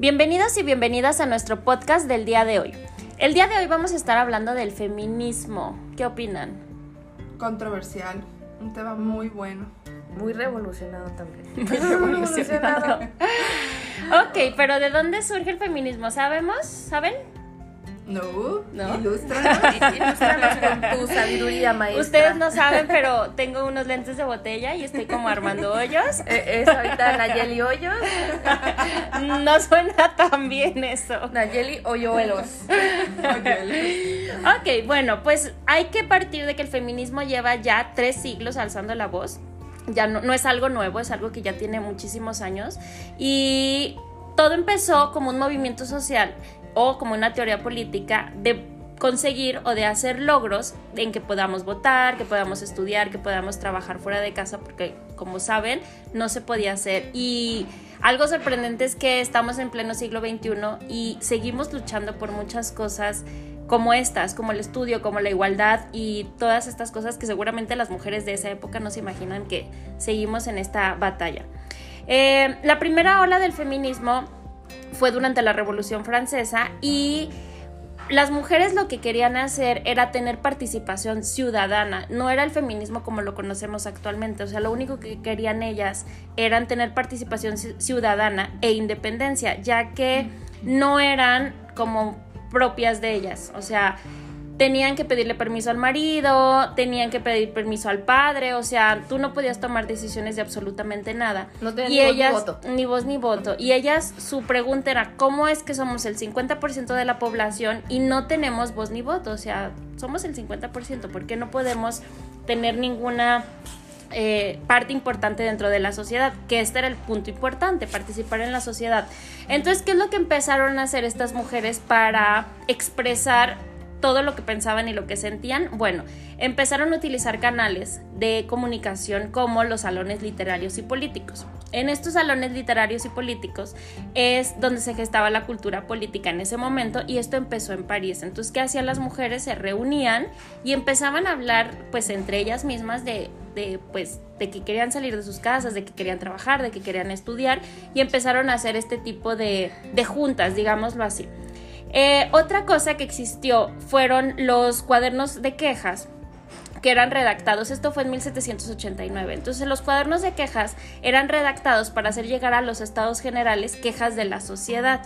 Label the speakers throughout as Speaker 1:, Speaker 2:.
Speaker 1: Bienvenidos y bienvenidas a nuestro podcast del día de hoy. El día de hoy vamos a estar hablando del feminismo. ¿Qué opinan?
Speaker 2: Controversial, un tema muy bueno.
Speaker 3: Muy revolucionado también.
Speaker 1: Muy revolucionado. ok, pero ¿de dónde surge el feminismo? ¿Sabemos? ¿Saben?
Speaker 2: No,
Speaker 1: ¿No?
Speaker 2: ilústranos.
Speaker 3: Ilústranos con tu sabiduría, maestra.
Speaker 1: Ustedes no saben, pero tengo unos lentes de botella y estoy como armando hoyos.
Speaker 3: Eh, Es ahorita Nayeli Hoyos.
Speaker 1: No suena tan bien eso.
Speaker 3: Nayeli Hoyuelos.
Speaker 1: Ok, bueno, pues hay que partir de que el feminismo lleva ya tres siglos alzando la voz. Ya no, no es algo nuevo, es algo que ya tiene muchísimos años. Y todo empezó como un movimiento social o como una teoría política de conseguir o de hacer logros en que podamos votar, que podamos estudiar, que podamos trabajar fuera de casa, porque como saben, no se podía hacer. Y algo sorprendente es que estamos en pleno siglo XXI y seguimos luchando por muchas cosas como estas, como el estudio, como la igualdad y todas estas cosas que seguramente las mujeres de esa época no se imaginan que seguimos en esta batalla. Eh, la primera ola del feminismo fue durante la Revolución Francesa y las mujeres lo que querían hacer era tener participación ciudadana, no era el feminismo como lo conocemos actualmente, o sea, lo único que querían ellas eran tener participación ci- ciudadana e independencia, ya que no eran como propias de ellas, o sea, tenían que pedirle permiso al marido, tenían que pedir permiso al padre, o sea, tú no podías tomar decisiones de absolutamente nada.
Speaker 3: No tenían
Speaker 1: y
Speaker 3: ni voz ni
Speaker 1: ellas,
Speaker 3: voto.
Speaker 1: ni voz ni voto. Y ellas, su pregunta era, ¿cómo es que somos el 50% de la población y no tenemos voz ni voto? O sea, somos el 50%, ¿por qué no podemos tener ninguna eh, parte importante dentro de la sociedad? Que este era el punto importante, participar en la sociedad. Entonces, ¿qué es lo que empezaron a hacer estas mujeres para expresar todo lo que pensaban y lo que sentían, bueno, empezaron a utilizar canales de comunicación como los salones literarios y políticos. En estos salones literarios y políticos es donde se gestaba la cultura política en ese momento y esto empezó en París. Entonces, ¿qué hacían las mujeres? Se reunían y empezaban a hablar pues entre ellas mismas de, de pues de que querían salir de sus casas, de que querían trabajar, de que querían estudiar y empezaron a hacer este tipo de, de juntas, digámoslo así. Eh, otra cosa que existió fueron los cuadernos de quejas que eran redactados, esto fue en 1789, entonces los cuadernos de quejas eran redactados para hacer llegar a los estados generales quejas de la sociedad.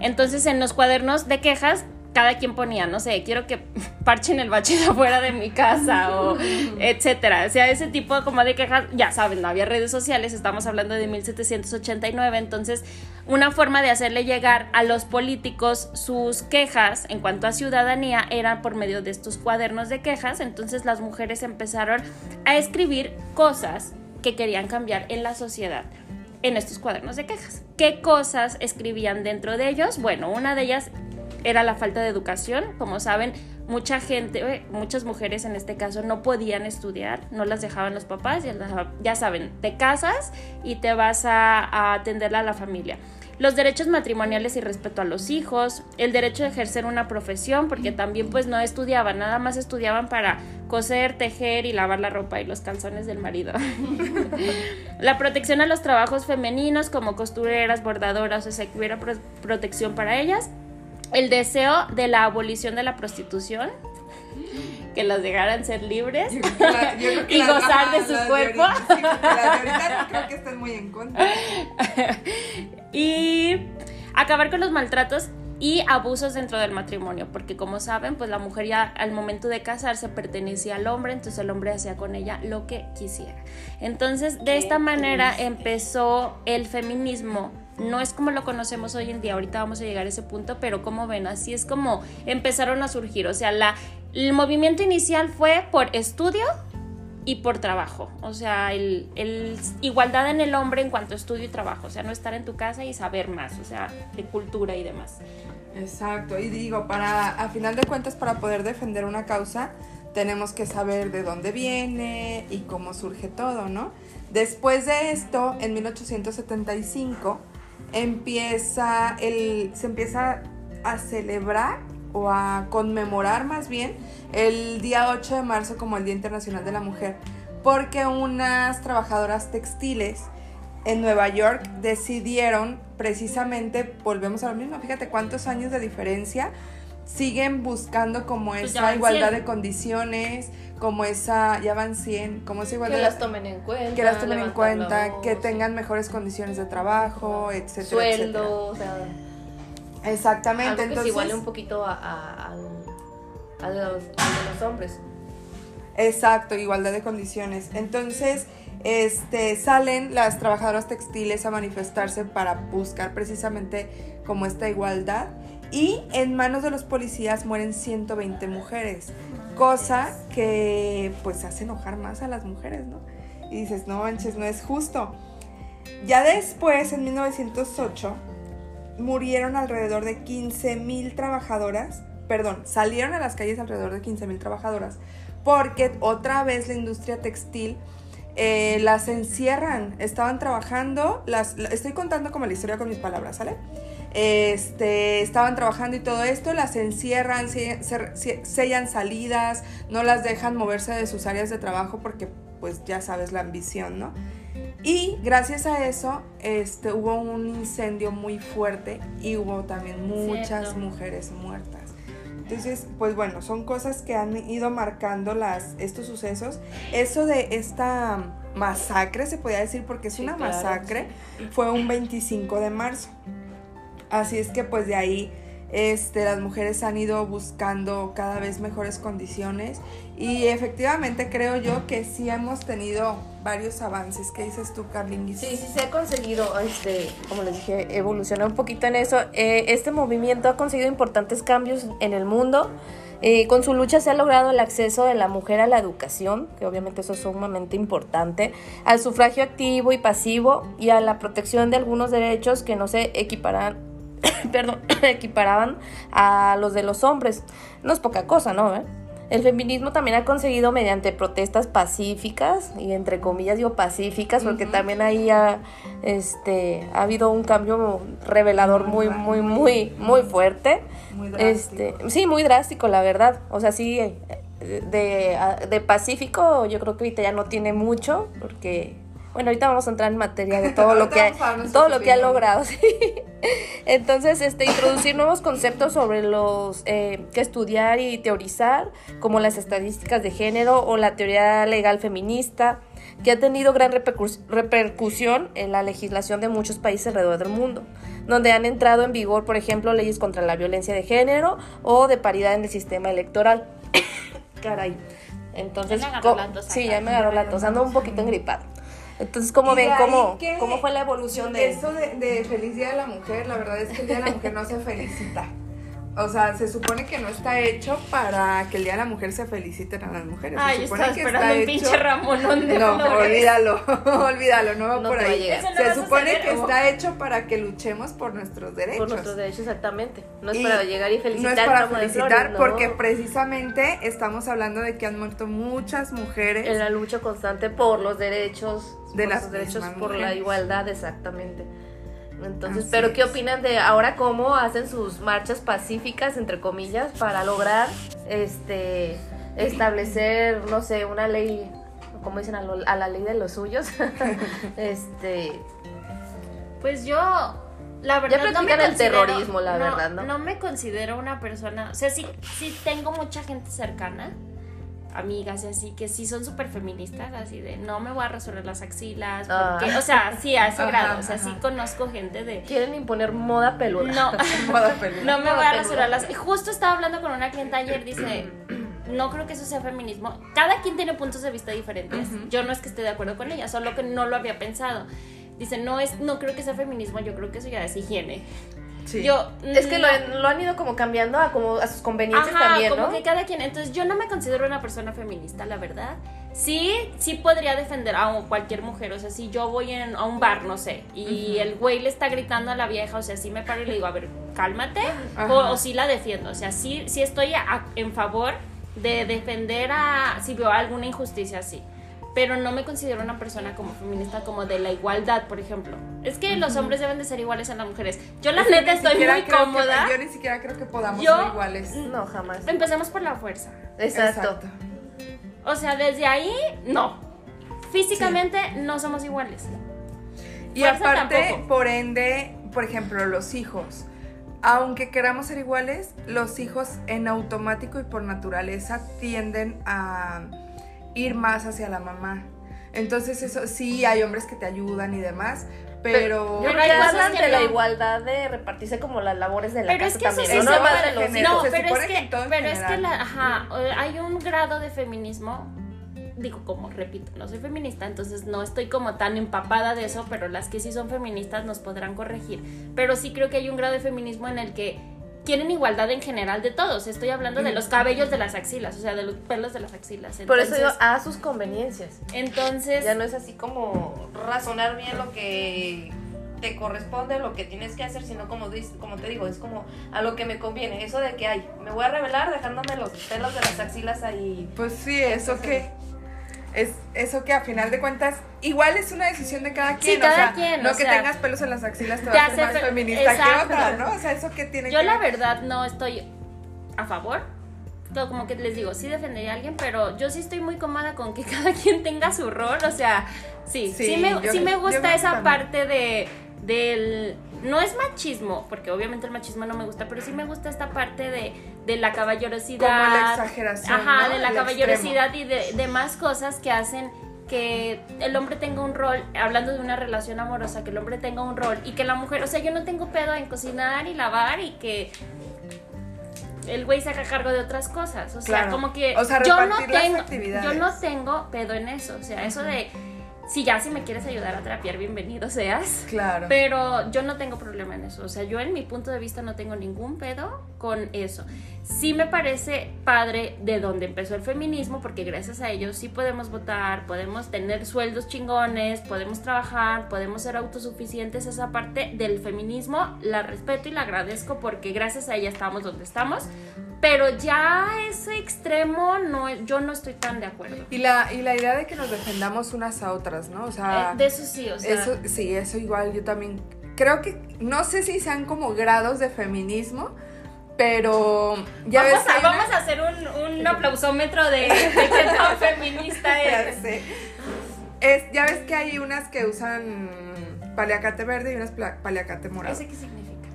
Speaker 1: Entonces en los cuadernos de quejas cada quien ponía, no sé, quiero que parchen el bache de afuera de mi casa o etcétera. O sea, ese tipo como de quejas, ya saben, no había redes sociales, estamos hablando de 1789, entonces una forma de hacerle llegar a los políticos sus quejas en cuanto a ciudadanía era por medio de estos cuadernos de quejas, entonces las mujeres empezaron a escribir cosas que querían cambiar en la sociedad en estos cuadernos de quejas. ¿Qué cosas escribían dentro de ellos? Bueno, una de ellas era la falta de educación. Como saben, mucha gente, eh, muchas mujeres en este caso no podían estudiar, no las dejaban los papás, ya, saben, te casas y te vas a, a atenderla a la familia. Los derechos matrimoniales y respeto a los hijos, el derecho de ejercer una profesión, porque también pues no estudiaban, nada más estudiaban para coser, tejer y lavar la ropa y los calzones del marido. la protección a los trabajos femeninos como costureras, bordadoras, o sea, que hubiera pro- protección para ellas el deseo de la abolición de la prostitución, que las dejaran ser libres
Speaker 2: Yo creo que la- yo creo que
Speaker 1: y
Speaker 2: las-
Speaker 1: gozar
Speaker 2: ajá,
Speaker 1: de su cuerpo.
Speaker 2: ahorita, sí, porque las de ahorita no creo que estén muy en contra.
Speaker 1: y acabar con los maltratos y abusos dentro del matrimonio, porque como saben, pues la mujer ya al momento de casarse pertenecía al hombre, entonces el hombre hacía con ella lo que quisiera. Entonces, de esta manera empezó el feminismo. No es como lo conocemos hoy en día, ahorita vamos a llegar a ese punto, pero como ven, así es como empezaron a surgir. O sea, la, el movimiento inicial fue por estudio y por trabajo. O sea, el, el igualdad en el hombre en cuanto a estudio y trabajo. O sea, no estar en tu casa y saber más, o sea, de cultura y demás.
Speaker 2: Exacto, y digo, para, a final de cuentas, para poder defender una causa, tenemos que saber de dónde viene y cómo surge todo, ¿no? Después de esto, en 1875, empieza el, se empieza a celebrar o a conmemorar más bien el día 8 de marzo como el Día Internacional de la Mujer, porque unas trabajadoras textiles en Nueva York decidieron precisamente, volvemos a lo mismo, fíjate cuántos años de diferencia, siguen buscando como
Speaker 1: Pues
Speaker 2: esa
Speaker 1: van
Speaker 2: igualdad
Speaker 1: 100.
Speaker 2: de condiciones, como esa, ya van 100, como esa igualdad
Speaker 3: Que las tomen en cuenta.
Speaker 2: que las tomen en cuenta,
Speaker 3: voz,
Speaker 2: que tengan mejores condiciones de trabajo, etcétera,
Speaker 3: sueldo, o sea,
Speaker 2: etcétera. Exactamente,
Speaker 3: algo que
Speaker 2: entonces
Speaker 3: se iguale un poquito a, a, a los, de los hombres.
Speaker 2: Exacto, igualdad de condiciones. Entonces, este, salen las trabajadoras textiles a manifestarse para buscar precisamente como esta igualdad. Y en manos de los policías mueren 120 mujeres, cosa que pues hace enojar más a las mujeres, ¿no? Y dices, no manches, no es justo. Ya después, en 1908, murieron alrededor de 15 mil trabajadoras, perdón, salieron a las calles alrededor de 15 mil trabajadoras, porque otra vez la industria textil eh, las encierran, estaban trabajando, las, la- estoy contando como la historia con mis palabras, ¿sale? Este, estaban trabajando y todo esto, las encierran, se- se- se- sellan salidas, no las dejan moverse de sus áreas de trabajo porque pues ya sabes la ambición, ¿no? Y gracias a eso este, hubo un incendio muy fuerte y hubo también muchas
Speaker 1: Cierto.
Speaker 2: mujeres muertas. Entonces, pues bueno, son cosas que han ido marcando las, estos sucesos. Eso de esta masacre, se podría decir, porque es
Speaker 3: Sí,
Speaker 2: una
Speaker 3: claro,
Speaker 2: masacre, fue un 25 de marzo. Así es que pues de ahí este, las mujeres han ido buscando cada vez mejores condiciones y efectivamente creo yo que sí hemos tenido varios avances. ¿Qué dices tú, Carlinguis?
Speaker 3: Sí, sí se ha conseguido, este, como les dije, evolucionar un poquito en eso. Eh, este movimiento ha conseguido importantes cambios en el mundo. Eh, con su lucha se ha logrado el acceso de la mujer a la educación, que obviamente eso es sumamente importante, al sufragio activo y pasivo y a la protección de algunos derechos que no se equiparan, perdón, equiparaban a los de los hombres. No es poca cosa, ¿no? ¿Eh? El feminismo también ha conseguido mediante protestas pacíficas, y entre comillas digo pacíficas, porque también ahí ha, este, ha habido un cambio revelador muy, muy, muy, muy fuerte.
Speaker 2: Muy drástico.
Speaker 3: Este, sí, muy drástico, la verdad. O sea, sí, eh, de, de Pacífico yo creo que ahorita ya no tiene mucho, porque, bueno, ahorita vamos a entrar en materia de todo lo que ha, todo lo que ha logrado, sí. Entonces, este, introducir nuevos conceptos sobre los eh, que estudiar y teorizar, como las estadísticas de género o la teoría legal feminista, que ha tenido gran repercus- repercusión en la legislación de muchos países alrededor del mundo, donde han entrado en vigor, por ejemplo, leyes contra la violencia de género o de paridad en el sistema electoral. Caray. Entonces,
Speaker 1: Ya me agarró la tos
Speaker 3: sí, ya me agarró la tos, ando un poquito engripada. Entonces, ¿cómo ven? ¿Cómo,
Speaker 2: que-
Speaker 3: ¿Cómo fue la evolución de
Speaker 2: Eso de, de Feliz Día de la Mujer, la verdad es que el Día de la Mujer no se felicita. O sea, se supone que no está hecho para que el Día de la Mujer se feliciten a las mujeres. Se
Speaker 1: Ay, yo
Speaker 2: supone
Speaker 1: estaba
Speaker 2: que
Speaker 1: esperando
Speaker 2: está
Speaker 1: un
Speaker 2: hecho-
Speaker 1: pinche Ramonón de
Speaker 2: No,
Speaker 1: flores.
Speaker 2: olvídalo, olvídalo, no va
Speaker 3: No
Speaker 2: por ahí.
Speaker 1: no
Speaker 2: Se supone que
Speaker 1: o-
Speaker 2: está hecho para que luchemos por nuestros derechos.
Speaker 3: Por nuestros derechos, exactamente. No es
Speaker 2: Y
Speaker 3: para llegar y felicitar.
Speaker 2: No es para felicitar
Speaker 3: flores, no.
Speaker 2: porque precisamente estamos hablando de que han muerto muchas mujeres.
Speaker 3: En la lucha constante por los derechos.
Speaker 2: De
Speaker 3: por
Speaker 2: las
Speaker 3: sus derechos, por la igualdad, exactamente. Entonces,
Speaker 2: Así
Speaker 3: pero ¿qué opinan de ahora cómo hacen sus marchas pacíficas, entre comillas, para lograr este establecer, no sé, una ley, como dicen, a, lo- a la ley de los suyos? este,
Speaker 1: Pues yo, la verdad, no me
Speaker 3: practican el
Speaker 1: considero-
Speaker 3: terrorismo, la verdad, ¿no?
Speaker 1: No me considero una persona, o sea, sí, sí tengo mucha gente cercana, amigas y así, que sí son súper feministas, así de, no me voy a resolver las axilas,
Speaker 3: Ah.
Speaker 1: porque, o sea, sí, a ese
Speaker 2: Ajá,
Speaker 1: grado, o sea, sí conozco gente de,
Speaker 3: quieren imponer moda peluda.
Speaker 1: no,
Speaker 2: Moda peluda.
Speaker 1: no me
Speaker 3: Moda
Speaker 1: voy a rasurar las... Y justo estaba hablando con una clienta ayer, dice, no creo que eso sea feminismo. Cada quien tiene puntos de vista diferentes. Yo no es que esté de acuerdo con ella, solo que no lo había pensado. Dice, no es, no creo que sea feminismo, yo creo que eso ya es higiene.
Speaker 2: Sí.
Speaker 1: Yo
Speaker 3: Es que lo,
Speaker 1: no-
Speaker 3: lo han ido como cambiando a, como a sus conveniencias
Speaker 1: Ajá,
Speaker 3: también,
Speaker 1: como
Speaker 3: ¿no?
Speaker 1: que cada quien. Entonces yo no me considero una persona feminista, la verdad. Sí, sí podría defender a cualquier mujer. O sea, si yo voy en- a un bar, no sé, y el güey le está gritando a la vieja, o sea, sí me paro y le digo, a ver, cálmate, o, o sí la defiendo. O sea, sí, sí estoy a- en favor de defender a. si veo alguna injusticia así. Pero no me considero una persona como feminista, como de la igualdad, por ejemplo. Es que los hombres deben de ser iguales a las mujeres. Yo, la
Speaker 2: Es
Speaker 1: neta, estoy muy
Speaker 2: que-
Speaker 1: cómoda.
Speaker 2: yo ni siquiera creo que podamos
Speaker 1: Yo-
Speaker 2: ser iguales.
Speaker 3: No, jamás.
Speaker 1: Empecemos por la fuerza.
Speaker 3: Exacto.
Speaker 1: O sea, desde ahí, no. Físicamente no somos iguales.
Speaker 2: Y
Speaker 1: Fuerza
Speaker 2: aparte,
Speaker 1: tampoco.
Speaker 2: por ende, por ejemplo, los hijos. Aunque queramos ser iguales, los hijos en automático y por naturaleza tienden a ir más hacia la mamá. Entonces, eso sí, hay hombres que te ayudan y demás, pero...
Speaker 3: Yo
Speaker 1: Pero
Speaker 3: que hablan
Speaker 1: que
Speaker 3: de la igualdad de repartirse como las labores de la
Speaker 1: Pero es
Speaker 3: casa
Speaker 1: que eso
Speaker 3: también.
Speaker 1: sí
Speaker 3: no de los
Speaker 2: generar.
Speaker 3: hijos.
Speaker 1: No,
Speaker 2: se
Speaker 1: pero es
Speaker 2: que
Speaker 1: que, pero es que la, ajá, eh, hay un grado de feminismo, digo como repito, no soy feminista, entonces no estoy como tan empapada de eso, pero las que sí son feministas nos podrán corregir. Pero sí creo que hay un grado de feminismo en el que quieren igualdad en general de todos. Estoy hablando de los cabellos de las axilas, o sea, de los pelos de las axilas.
Speaker 3: Por eso digo, a sus conveniencias.
Speaker 1: entonces
Speaker 3: Ya no es así como razonar bien lo que te corresponde, lo que tienes que hacer, sino como, como te digo, es como a lo que me conviene. Eso de que, ay, me voy a revelar dejándome los pelos de las axilas ahí.
Speaker 2: Pues sí, eso que... Es eso que a final de cuentas, igual es una decisión de cada quien.
Speaker 1: cada
Speaker 2: o sea,
Speaker 1: quien,
Speaker 2: no
Speaker 1: o
Speaker 2: que
Speaker 1: sea,
Speaker 2: tengas pelos en las axilas te va a
Speaker 1: hace
Speaker 2: más
Speaker 1: fe-
Speaker 2: feminista
Speaker 1: exacto.
Speaker 2: que otra, ¿no? O sea, eso que tiene
Speaker 1: Yo
Speaker 2: que
Speaker 1: la
Speaker 2: ver.
Speaker 1: verdad no estoy a favor. Todo Como que les digo, sí defendería a alguien, pero yo sí estoy muy cómoda con que cada quien tenga su rol. O sea, sí, sí,
Speaker 2: Sí,
Speaker 1: me,
Speaker 2: yo-
Speaker 1: sí me gusta esa
Speaker 2: también.
Speaker 1: parte de del no es machismo, porque obviamente el machismo no me gusta, pero sí me gusta esta parte de, de la caballerosidad.
Speaker 2: Como la exageración,
Speaker 1: Ajá,
Speaker 2: ¿no?
Speaker 1: de la caballerosidad y de, de más cosas que hacen que el hombre tenga un rol, hablando de una relación amorosa, que el hombre tenga un rol y que la mujer, o sea, yo no tengo pedo en cocinar y lavar y que el güey se haga cargo de otras cosas, o sea,
Speaker 2: Claro.
Speaker 1: como que
Speaker 2: O sea,
Speaker 1: yo no tengo yo no tengo pedo en eso, o sea, eso de si ya si me quieres ayudar a trapear, bienvenido seas.
Speaker 2: Claro.
Speaker 1: Pero yo no tengo problema en eso. O sea, yo en mi punto de vista no tengo ningún pedo con eso. Sí me parece padre de donde empezó el feminismo, porque gracias a ellos sí podemos votar, podemos tener sueldos chingones, podemos trabajar, podemos ser autosuficientes. Esa parte del feminismo la respeto y la agradezco porque gracias a ella estamos donde estamos. Pero ya ese extremo no, yo no estoy tan de acuerdo.
Speaker 2: Y la, y la idea de que nos defendamos unas a otras, ¿no? O sea,
Speaker 1: Eh, de eso sí, o sea.
Speaker 2: eso, sí, eso igual yo también creo que, no sé si sean como grados de feminismo, pero ya
Speaker 1: vamos,
Speaker 2: ves
Speaker 1: a,
Speaker 2: una-
Speaker 1: vamos a hacer un, un aplausómetro de, de qué tan feminista es.
Speaker 2: ya ves que hay unas que usan paliacate verde y unas paliacate morado.
Speaker 1: ¿Ese qué significa?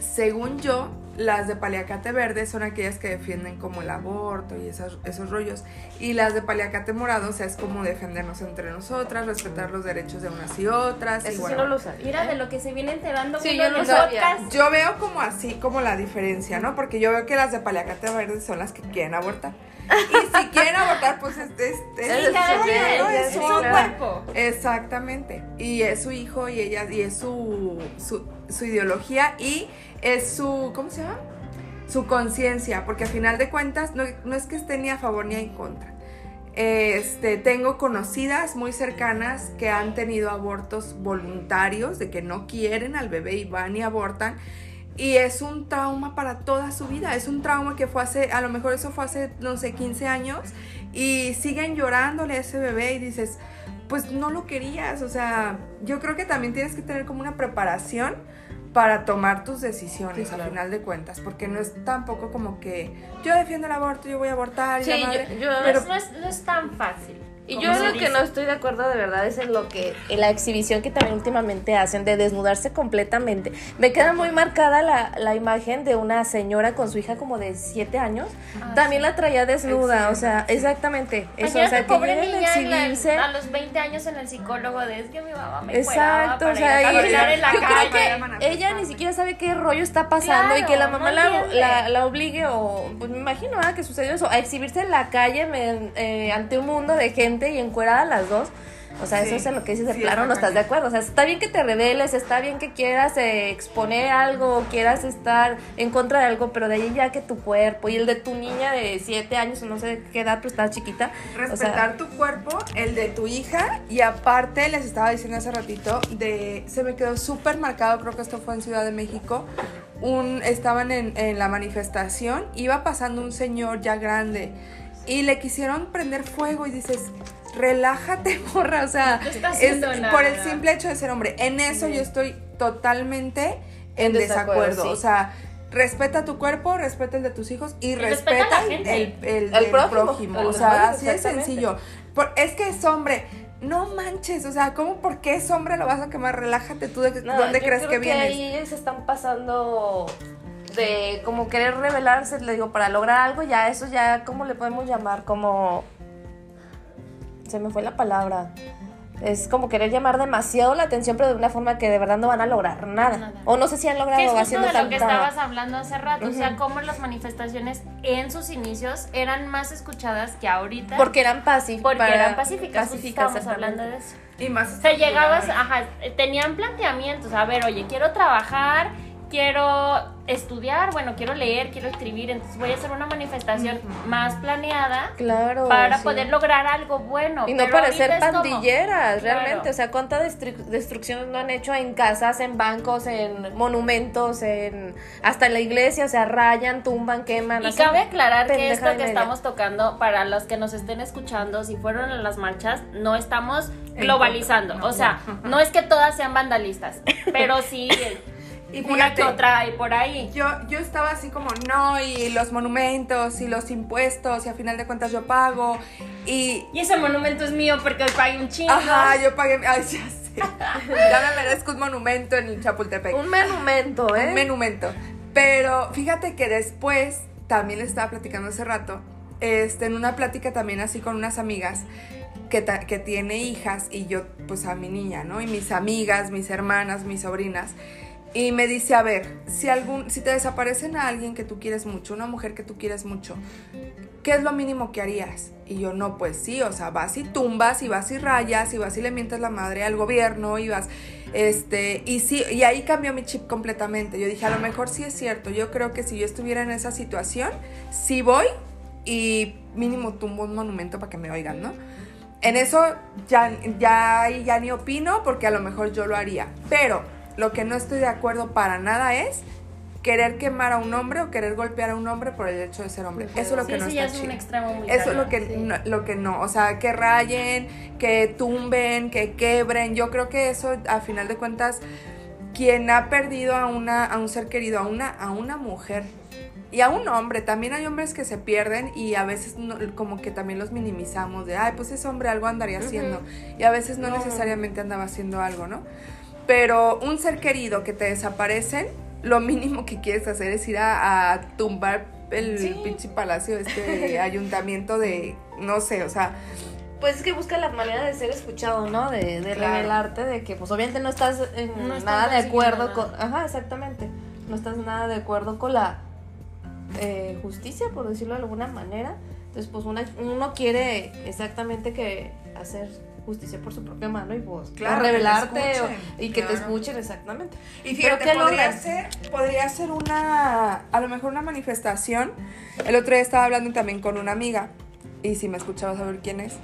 Speaker 2: Según yo, las de paliacate verde son aquellas que defienden como el aborto y esas- esos rollos. Y las de paliacate morado, o sea, es como defendernos entre nosotras, respetar los derechos de unas y otras. y
Speaker 3: Eso sí
Speaker 2: bueno,
Speaker 3: no lo sabía.
Speaker 1: Mira de lo que se viene enterando
Speaker 3: Sí,
Speaker 1: uno
Speaker 3: yo no
Speaker 1: los
Speaker 3: sabía.
Speaker 2: Yo veo como así, como la diferencia, ¿no? Porque yo veo que las de paliacate verde son las que quieren abortar. Y si quieren abortar, pues este, este,
Speaker 3: Sí,
Speaker 2: es su
Speaker 1: cuerpo.
Speaker 2: Exactamente. Y es su hijo y ella, y es su, su, su ideología y es su, ¿cómo se llama? Su conciencia, porque al final de cuentas no, no es que esté ni a favor ni en contra. Este, tengo conocidas muy cercanas que han tenido abortos voluntarios, de que no quieren al bebé y van y abortan. Y es un trauma para toda su vida. Es un trauma que fue hace, a lo mejor eso fue hace, no sé, 15 años. Y siguen llorándole a ese bebé y dices, pues no lo querías. O sea, yo creo que también tienes que tener como una preparación para tomar tus decisiones
Speaker 3: Sí, claro.
Speaker 2: al final de cuentas. Porque no es tampoco como que yo defiendo el aborto, yo voy a abortar. y
Speaker 3: Sí,
Speaker 2: la madre".
Speaker 3: yo- yo-
Speaker 2: pero
Speaker 1: no, es, no es tan fácil.
Speaker 3: Y yo lo que no estoy de acuerdo de verdad es en lo que, en la exhibición que también últimamente hacen de desnudarse completamente. Me queda muy marcada la, la imagen de una señora con su hija como de 7 años.
Speaker 1: Ah,
Speaker 3: también
Speaker 1: sí.
Speaker 3: la traía desnuda, o sea, exactamente. Eso, o sea, que
Speaker 1: pobre
Speaker 3: lleguen a
Speaker 1: niña en la-
Speaker 3: exhibirse.
Speaker 1: a los 20 años en el psicólogo de es que mi mamá me
Speaker 3: Exacto, o sea,
Speaker 1: para ir a caminar en la
Speaker 3: yo
Speaker 1: calle.
Speaker 3: creo que ella ni siquiera sabe qué rollo está pasando y que la
Speaker 1: Claro,
Speaker 3: mamá
Speaker 1: no
Speaker 3: la, la, la obligue o, pues me imagino ¿verdad? que sucedió eso, a exhibirse en la calle me- eh, ante un mundo de gente y encuerada las dos. O sea, eso
Speaker 2: Sí,
Speaker 3: es en lo que dices de
Speaker 2: sí,
Speaker 3: plano, no estás de acuerdo. O sea, está bien que te rebeles, está bien que quieras eh, exponer algo, quieras estar en contra de algo, pero de ahí ya que tu cuerpo y el de tu niña de 7 años o no sé qué edad, pero está chiquita. o sea,
Speaker 2: Respetar tu cuerpo, el de tu hija y aparte les estaba diciendo hace ratito de se me quedó súper marcado, creo que esto fue en Ciudad de México. Un, estaban en, en la manifestación, iba pasando un señor ya grande y le quisieron prender fuego y dices, relájate, morra, o sea,
Speaker 1: No está
Speaker 2: es
Speaker 1: haciendo nada.
Speaker 2: por el simple hecho de ser hombre. En eso yo estoy totalmente en
Speaker 3: En desacuerdo,
Speaker 2: desacuerdo,
Speaker 3: sí.
Speaker 2: o sea, respeta tu cuerpo, respeta el de tus hijos y,
Speaker 1: respeta
Speaker 2: el, el, el
Speaker 3: prójimo,
Speaker 2: prójimo.
Speaker 3: el
Speaker 2: O sea, así de sencillo. Por- es que es hombre. no manches, o sea, ¿cómo por qué es hombre lo vas a quemar? Relájate tú, ¿de
Speaker 3: No,
Speaker 2: dónde
Speaker 3: yo
Speaker 2: crees
Speaker 3: creo
Speaker 2: que vienes?
Speaker 3: ahí se están pasando de como querer revelarse, le digo, para lograr algo, ya eso ya, ¿cómo le podemos llamar? Como... Se me fue la palabra. Es como querer llamar demasiado la atención, pero de una forma que de verdad no van a lograr nada.
Speaker 1: Nada.
Speaker 3: O no sé si han
Speaker 1: es
Speaker 3: logrado
Speaker 1: justo
Speaker 3: haciendo
Speaker 1: de lo que estabas hablando hace rato, o sea, cómo las manifestaciones en sus inicios eran más escuchadas que ahorita.
Speaker 3: Porque eran pacíficas.
Speaker 1: porque eran pacíficas, justo estábamos hablando de eso.
Speaker 2: Y más
Speaker 1: O sea, llegabas, ajá, tenían planteamientos, a ver, oye, quiero trabajar, quiero estudiar, bueno, quiero leer, quiero escribir, entonces voy a hacer una manifestación más planeada
Speaker 3: Claro.
Speaker 1: para
Speaker 3: sí.
Speaker 1: poder lograr algo bueno.
Speaker 3: Y no
Speaker 1: pero es como-
Speaker 3: pandilleras,
Speaker 1: Claro.
Speaker 3: realmente. O sea, cuánta destru- destrucción no han hecho en casas, en bancos, en monumentos, en hasta en la iglesia. O sea, rayan, tumban, queman.
Speaker 1: Y cabe aclarar que esto que
Speaker 3: media.
Speaker 1: estamos tocando, para los que nos estén escuchando, si fueron a las marchas, no estamos globalizando. o sea, no es que todas sean vandalistas, pero sí
Speaker 2: Y
Speaker 1: una
Speaker 2: fíjate,
Speaker 1: que otra hay por ahí.
Speaker 2: Yo, yo estaba así como, no, y los monumentos y los impuestos, y a final de cuentas yo pago. Y,
Speaker 1: Y ese monumento es mío porque hoy pagué un chingo.
Speaker 2: ajá, yo pagué, ay, ya sé. ya me merezco un monumento en el Chapultepec.
Speaker 3: Un monumento, ¿eh?
Speaker 2: Un monumento. Pero fíjate que después, también le estaba platicando hace rato, este, en una plática también así con unas amigas que, ta- que tiene hijas y yo pues a mi niña, ¿no? Y mis amigas, mis hermanas, mis sobrinas. Y me dice, a ver, si, algún, si te desaparecen a alguien que tú quieres mucho, una mujer que tú quieres mucho, ¿qué es lo mínimo que harías? Y yo, no, pues sí, o sea, vas y tumbas y vas y rayas y vas y le mientes la madre al gobierno y vas, este, y sí, y ahí cambió mi chip completamente. Yo dije, a lo mejor sí es cierto, yo creo que si yo estuviera en esa situación, sí voy y mínimo tumbo un monumento para que me oigan, ¿no? En eso ya, ya, ni opino porque a lo mejor yo lo haría. Pero lo que no estoy de acuerdo para nada es querer quemar a un hombre o querer golpear a un hombre por el hecho de ser hombre. Eso es lo
Speaker 1: Sí,
Speaker 2: que no está
Speaker 1: es un
Speaker 2: chido.
Speaker 1: extremo muy
Speaker 2: Eso es lo que,
Speaker 1: sí.
Speaker 2: no, lo que no, o sea, que rayen, que tumben, que quebren. Yo creo que eso, a final de cuentas, quien ha perdido a, una, a un ser querido, a una, a una mujer y a un hombre, también hay hombres que se pierden y a veces no- como que también los minimizamos de, ay, pues ese hombre algo andaría haciendo. Y a veces no,
Speaker 3: No.
Speaker 2: necesariamente andaba haciendo algo, ¿no? Pero un ser querido que te desaparecen, lo mínimo que quieres hacer es ir a, a tumbar el
Speaker 3: Sí.
Speaker 2: pinche palacio, este ayuntamiento de, no sé, o sea,
Speaker 3: Pues es que busca la manera de ser escuchado, ¿no? De, de
Speaker 2: Claro.
Speaker 3: revelarte de que, pues obviamente no estás en
Speaker 1: No
Speaker 3: nada de acuerdo
Speaker 1: nada.
Speaker 3: con. Ajá, exactamente. No estás nada de acuerdo con la eh, justicia, por decirlo de alguna manera. Entonces, pues una- uno quiere exactamente que hacer justicia por su propia mano y pues
Speaker 2: Claro, que
Speaker 3: revelarte o-
Speaker 2: escuchen,
Speaker 3: y que te escuchen exactamente.
Speaker 2: Y
Speaker 3: Pero
Speaker 2: fíjate,
Speaker 3: ¿qué
Speaker 2: podría ser, podría ser una, a lo mejor una manifestación. El otro día estaba hablando también con una amiga, y si me escuchaba saber quién es,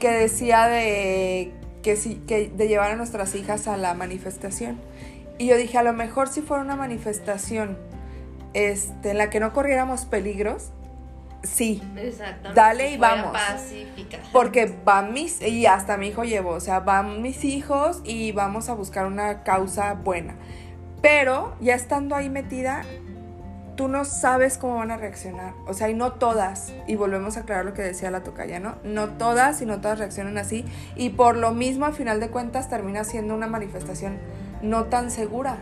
Speaker 2: que decía de que sí, que de llevar a nuestras hijas a la manifestación. Y yo dije, a lo mejor si fuera una manifestación este, en la que no corriéramos peligros, sí,
Speaker 3: Exactamente.
Speaker 2: Dale y vamos.
Speaker 3: Pacífica.
Speaker 2: porque van mis, y hasta mi hijo llevo, o sea, van mis hijos y vamos a buscar una causa buena. Pero ya estando ahí metida, tú no sabes cómo van a reaccionar. O sea, y no todas, y volvemos a aclarar lo que decía la tocaya, ¿no? No todas y no todas reaccionan así. Y por lo mismo, al final de cuentas, termina siendo una manifestación no tan segura.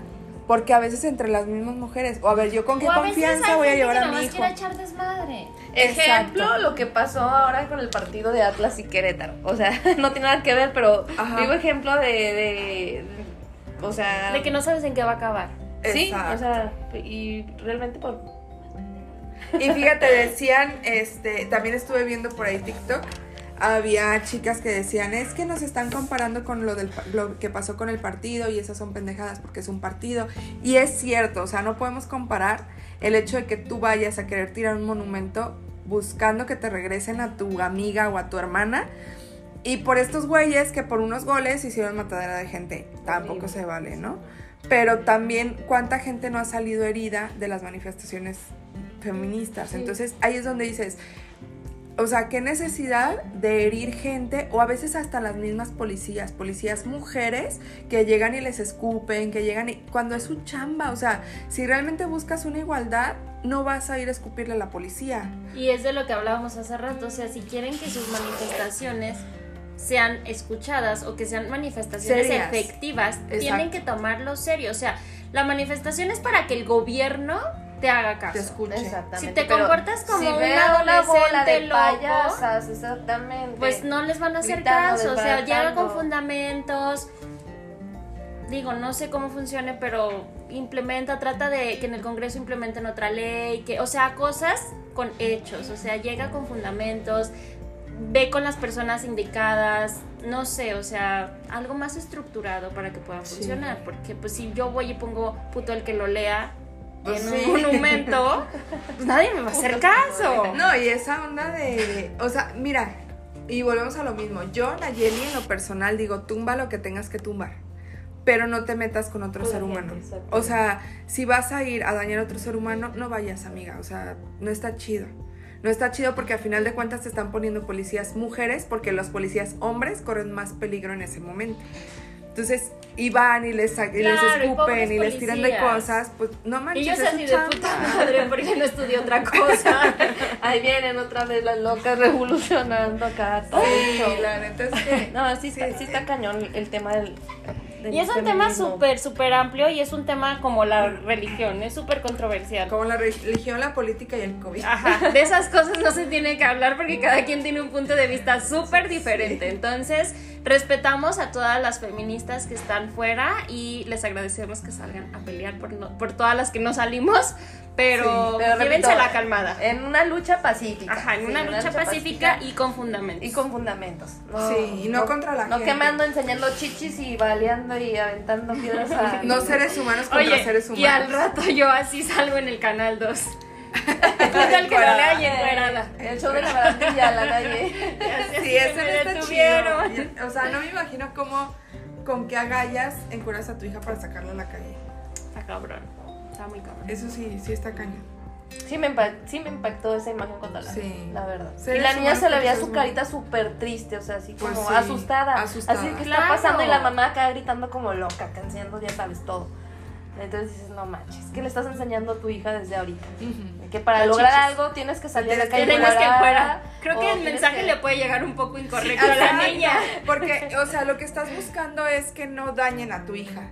Speaker 2: Porque a veces entre las mismas mujeres, o a ver, yo con qué confianza voy a llevar a mi hijo.
Speaker 1: quiere echar desmadre.
Speaker 3: Ejemplo,
Speaker 2: Exacto.
Speaker 3: lo que pasó ahora con el partido de Atlas y Querétaro. O sea, no tiene nada que ver, pero
Speaker 2: Ajá.
Speaker 3: digo ejemplo de, de- o sea,
Speaker 1: De que no sabes en qué va a acabar.
Speaker 3: sí,
Speaker 2: Exacto.
Speaker 3: o sea, y realmente por
Speaker 2: Y fíjate, decían, este, también estuve viendo por ahí TikTok, había chicas que decían, es que nos están comparando con lo, del, lo que pasó con el partido y esas son pendejadas porque es un partido. Y es cierto, o sea, no podemos comparar el hecho de que tú vayas a querer tirar un monumento buscando que te regresen a tu amiga o a tu hermana. Y por estos güeyes que por unos goles hicieron matadera de gente, tampoco se vale, ¿no? Pero también cuánta gente no ha salido herida de las manifestaciones feministas.
Speaker 3: Sí.
Speaker 2: Entonces ahí es donde dices, o sea, qué necesidad de herir gente o a veces hasta las mismas policías, policías mujeres que llegan y les escupen, que llegan y cuando es su chamba, o sea, si realmente buscas una igualdad, no vas a ir a escupirle a la policía.
Speaker 1: Y es de lo que hablábamos hace rato, o sea, si quieren que sus manifestaciones sean escuchadas o que sean manifestaciones
Speaker 2: Serias.
Speaker 1: efectivas,
Speaker 2: Exacto.
Speaker 1: tienen que tomarlo serio. O sea, la manifestación es para que el gobierno te haga
Speaker 2: Te
Speaker 1: caso.
Speaker 2: escuche.
Speaker 3: Exactamente.
Speaker 1: Si te
Speaker 3: pero
Speaker 1: comportas como
Speaker 3: si
Speaker 1: un
Speaker 3: bola de
Speaker 1: adolescente loco,
Speaker 3: payasas, exactamente.
Speaker 1: Pues no les van a hacer
Speaker 3: Gritando,
Speaker 1: caso. O sea, llega con fundamentos. Digo, no sé cómo funcione, pero implementa, trata de que en el Congreso implementen otra ley, que, o sea, cosas con hechos, o sea, llega con fundamentos, ve con las personas indicadas, no sé, o sea, algo más estructurado para que pueda
Speaker 2: Sí.
Speaker 1: funcionar, porque pues si yo voy y pongo puto el que lo lea
Speaker 2: Pues
Speaker 1: en
Speaker 2: sí.
Speaker 1: un monumento, pues nadie me va a hacer caso.
Speaker 2: No, y esa onda de, o sea, mira, y volvemos a lo mismo. Yo, Nayeli, en lo personal, digo, tumba lo que tengas que tumbar, pero no te metas con otro ser
Speaker 3: gente,
Speaker 2: humano. O sea, si vas a ir a dañar a otro ser humano, no vayas, amiga. O sea, no está chido. No está chido porque a final de cuentas te están poniendo policías mujeres, porque los policías hombres corren más peligro en ese momento. Entonces, y van y les, y les
Speaker 1: Claro,
Speaker 2: escupen y les tiran de cosas, pues no manches.
Speaker 1: Y yo
Speaker 2: su
Speaker 1: así de puta madre porque no estudié otra cosa.
Speaker 3: Ahí vienen otra vez las locas revolucionando acá. todo
Speaker 2: Sí, la neta es que...
Speaker 3: No, sí, está,
Speaker 2: Sí.
Speaker 3: sí está cañón el tema del.
Speaker 1: Y es un tema súper, súper amplio y es un tema como la religión, es súper controversial.
Speaker 2: Como la religión, la política y el COVID.
Speaker 1: Ajá, de esas cosas no se tiene que hablar porque cada quien tiene un punto de vista súper diferente. Entonces, respetamos a todas las feministas que están fuera y les agradecemos que salgan a pelear por, no- por todas las que no salimos, pero,
Speaker 3: Sí, pero repito,
Speaker 1: la calmada.
Speaker 3: En una lucha pacífica.
Speaker 1: Ajá, en
Speaker 3: Sí,
Speaker 1: una lucha pacífica y con fundamentos.
Speaker 3: y con fundamentos.
Speaker 2: Sí, y no contra la
Speaker 3: No
Speaker 2: gente.
Speaker 3: quemando, enseñando chichis y baleando y aventando piedras a.
Speaker 2: No seres humanos contra
Speaker 1: Oye,
Speaker 2: seres humanos.
Speaker 1: y al rato yo así salgo en el canal 2. Tal que encuerada.
Speaker 3: El show de la barandilla, la calle.
Speaker 2: Sí, ese
Speaker 1: me
Speaker 2: no está
Speaker 1: detuvieron.
Speaker 2: chido. O sea, no me imagino cómo, con qué agallas encueras a tu hija para sacarla a la calle.
Speaker 1: Está cabrón. Está muy cabrón.
Speaker 2: Eso sí, sí está cañón.
Speaker 3: Sí me, impa- sí me impactó esa imagen cuando la
Speaker 2: Sí.
Speaker 3: la verdad.
Speaker 2: Seres
Speaker 3: y la niña se le veía su carita súper triste, o sea, así
Speaker 2: Pues
Speaker 3: como
Speaker 2: sí,
Speaker 3: asustada.
Speaker 2: asustada.
Speaker 3: Así que está
Speaker 1: Claro.
Speaker 3: pasando y la mamá acá gritando como loca, canseando, ya sabes, todo. Entonces dices, no manches, que le estás enseñando a tu hija desde ahorita. Que para lograr
Speaker 1: chichis.
Speaker 3: algo tienes que salir a la
Speaker 2: Tienes
Speaker 3: calle.
Speaker 2: que-
Speaker 1: Tenemos que fuera. Creo que el
Speaker 3: tienes
Speaker 1: mensaje
Speaker 3: que-
Speaker 1: le puede llegar un poco incorrecto a la niña.
Speaker 2: Porque, o sea, lo que estás buscando es que no dañen a tu hija.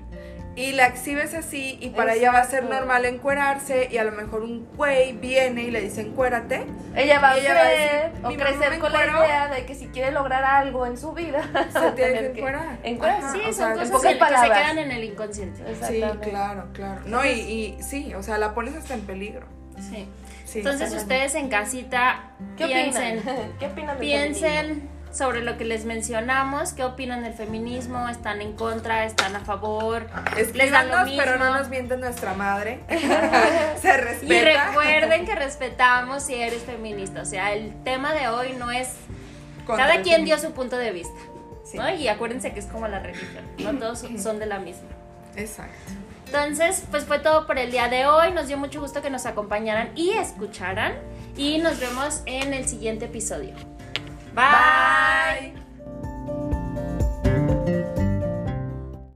Speaker 2: Y la exhibes así y para ella va a ser
Speaker 3: Exacto.
Speaker 2: normal encuerarse y a lo mejor un güey viene y le dice encuérate.
Speaker 3: Ella va a
Speaker 2: ella va a decir,
Speaker 3: o
Speaker 2: "Mi mamá
Speaker 3: crecer con la
Speaker 2: encueró".
Speaker 3: idea de que si quiere lograr algo en su vida,
Speaker 2: Se
Speaker 3: a
Speaker 2: tiene que encuerar.
Speaker 3: encuerarse.
Speaker 2: Ajá,
Speaker 1: Sí,
Speaker 2: o
Speaker 1: son
Speaker 2: sea, en
Speaker 1: cosas
Speaker 3: pocas
Speaker 1: que, que se quedan en el inconsciente.
Speaker 2: Sí,
Speaker 3: Exactamente.
Speaker 2: claro, claro. No, y, y sí, o sea, la pones hasta en peligro.
Speaker 1: Sí.
Speaker 2: Sí,
Speaker 1: Entonces ustedes en casita
Speaker 3: ¿Qué
Speaker 1: piensen,
Speaker 3: opinan? ¿Qué opinan feminismo?
Speaker 1: piensen sobre lo que les mencionamos, qué opinan del feminismo, están en contra, están a favor, les da lo
Speaker 2: Escríbanos,
Speaker 1: mismo.
Speaker 2: pero no nos mienten nuestra madre. Se respeta.
Speaker 1: Y recuerden que respetamos si eres feminista, o sea, el tema de hoy no es
Speaker 2: Contra
Speaker 1: cada quien dio su punto de vista,
Speaker 2: Sí.
Speaker 1: ¿no? Y acuérdense que es como la religión, no todos son de la misma.
Speaker 2: Exacto.
Speaker 1: Entonces, pues fue todo por el día de hoy. Nos dio mucho gusto que nos acompañaran y escucharan. Y nos vemos en el siguiente episodio. Bye.
Speaker 2: Bye.